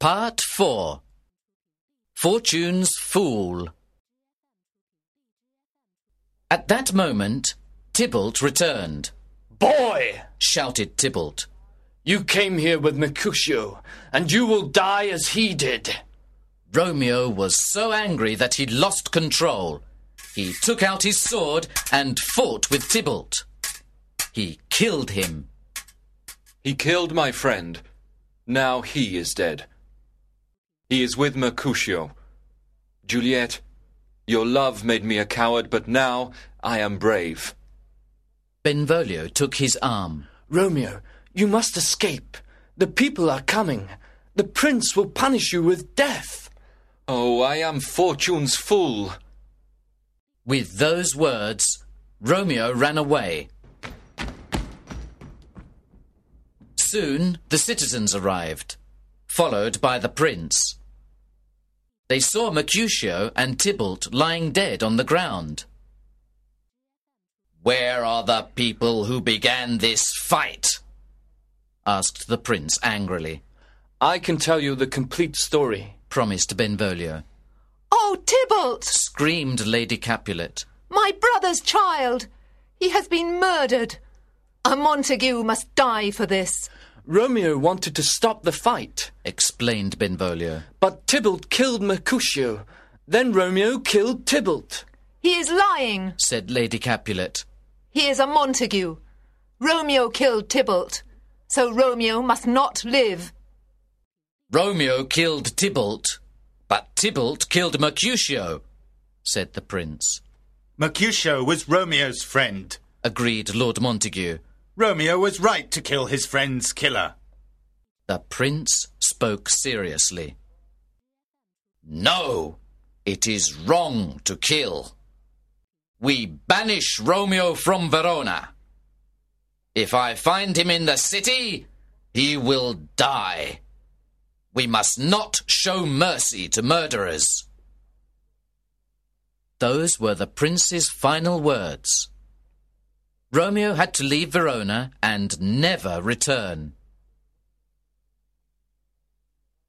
Part 4 Fortune's Fool At that moment, Tybalt returned. Boy, Shouted Tybalt. you came here with Mercutio, and you will die as he did. Romeo was so angry that he lost control. He took out his sword and fought with Tybalt. He killed him. He killed my friend. Now he is dead. He is with Mercutio. Juliet, your love made me a coward, but now I am brave. Benvolio took his arm. Romeo, you must escape. The people are coming. The prince will punish you with death. Oh, I am Fortune's fool. With those words, Romeo ran away. Soon the citizens arrived, followed by the prince. They saw Mercutio and Tybalt lying dead on the ground. Where are the people who began this fight? asked the prince angrily, I can tell you the complete story. promised Benvolio. Oh, Tybalt! Screamed Lady Capulet. My brother's child! He has been murdered. A Montague must die for this. Romeo wanted to stop the fight, explained Benvolio. but Tybalt killed Mercutio. Then Romeo killed Tybalt. He is lying. said Lady Capulet. He is a Montague. Romeo killed Tybalt, so Romeo must not live. Romeo killed Tybalt, but Tybalt killed Mercutio, said the prince. Mercutio was Romeo's friend. Agreed Lord Montague. Romeo was right to kill his friend's killer. The prince spoke seriously. No, it is wrong to kill. We banish Romeo from Verona. If I find him in the city, he will die. We must not show mercy to murderers. Those were the prince's final words. Romeo had to leave Verona and never return.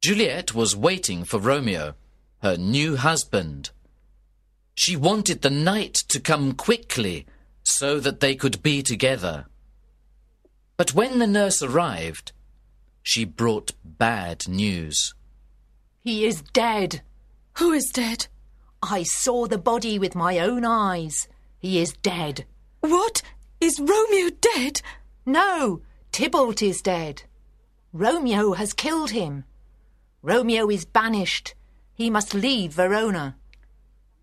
Juliet was waiting for Romeo, her new husband. She wanted the night to come quickly so that they could be together. But when the nurse arrived, she brought bad news. He is dead. Who is dead? I saw the body with my own eyes. He is dead. What? Is Romeo dead? No, Tybalt is dead. Romeo has killed him. Romeo is banished. He must leave Verona.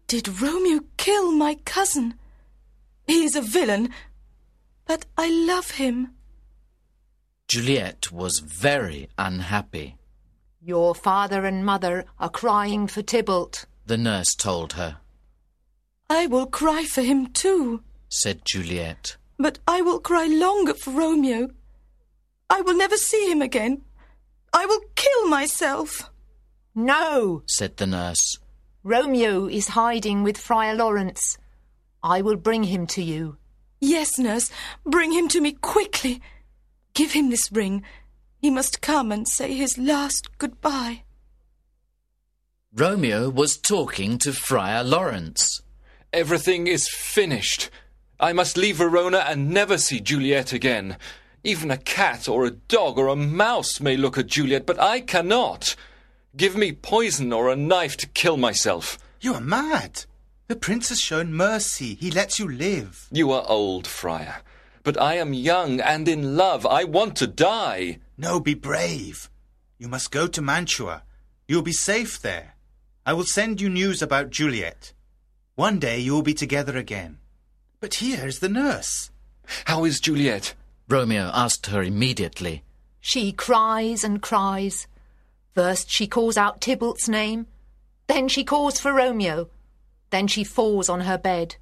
Did Romeo kill my cousin? He is a villain, but I love him. Juliet was very unhappy. Your father and mother are crying for Tybalt. The nurse told her, I will cry for him too, said Juliet. But I will cry longer for Romeo. I will never see him again. I will kill myself. No, said the nurse. Romeo is hiding with Friar Lawrence. I will bring him to you. Yes, nurse, bring him to me quickly. Give him this ring. He must come and say his last goodbye. Romeo was talking to Friar Lawrence. Everything is finished. I must leave Verona and never see Juliet again. Even a cat or a dog or a mouse may look at Juliet, but I cannot. Give me poison or a knife to kill myself. You are mad. The prince has shown mercy. He lets you live. You are old, Friar. But I am young and in love. I want to die. No, be brave. You must go to Mantua. You'll be safe there. I will send you news about Juliet. One day you will be together again. But here is the nurse. How is Juliet? Romeo asked her immediately. She cries and cries. First she calls out Tybalt's name, then she calls for Romeo, then she falls on her bed.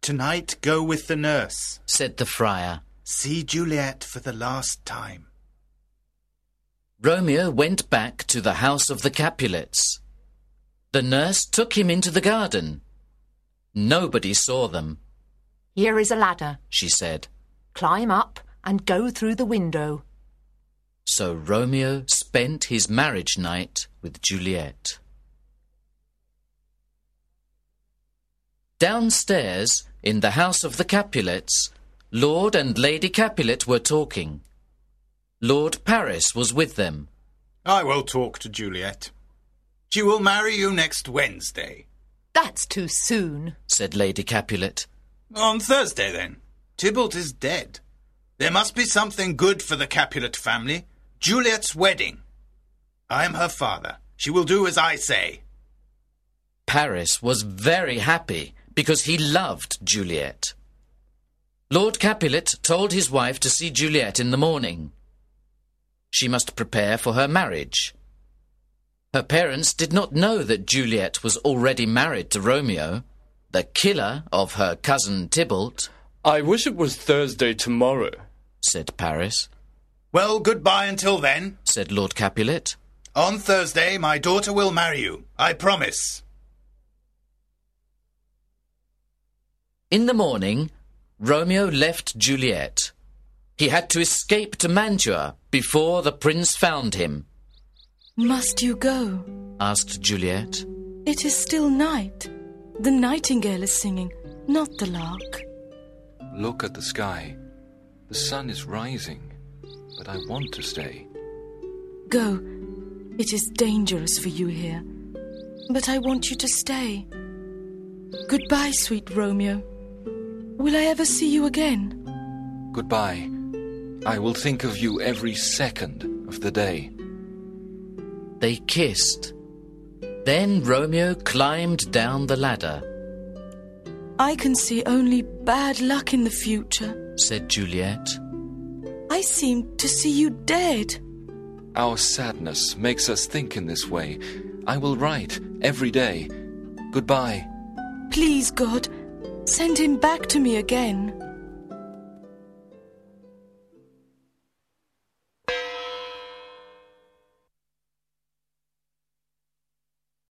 Tonight go with the nurse. said the friar. See Juliet for the last time. Romeo went back to the house of the Capulets. The nurse took him into the garden. Nobody saw them, Here is a ladder. she said. Climb up and go through the window. So Romeo spent his marriage night with Juliet. Downstairs, in the house of the Capulets, Lord and Lady Capulet were talking. Lord Paris was with them. I will talk to Juliet. She will marry you next Wednesday. That's too soon. said Lady Capulet. On Thursday, then. Tybalt is dead. There must be something good for the Capulet family. Juliet's wedding. I am her father. She will do as I say. Paris was very happy because he loved Juliet. Lord Capulet told his wife to see Juliet in the morning. She must prepare for her marriage. Her parents did not know that Juliet was already married to Romeo, the killer of her cousin Tybalt, I wish it was Thursday tomorrow. said Paris, Well, goodbye until then. said Lord Capulet. On Thursday, my daughter will marry you. I promise. In the morning, Romeo left Juliet. He had to escape to Mantua before the prince found him, Must you go? asked Juliet. It is still night. The nightingale is singing, not the lark. Look at the sky. The sun is rising, but I want to stay. Go. It is dangerous for you here. But I want you to stay. Goodbye, sweet Romeo. Will I ever see you again? Goodbye. I will think of you every second of the day. They kissed. Then Romeo climbed down the ladder, I can see only bad luck in the future. said Juliet. I seem to see you dead. Our sadness makes us think in this way. I will write every day. Goodbye. Please, God, send him back to me again.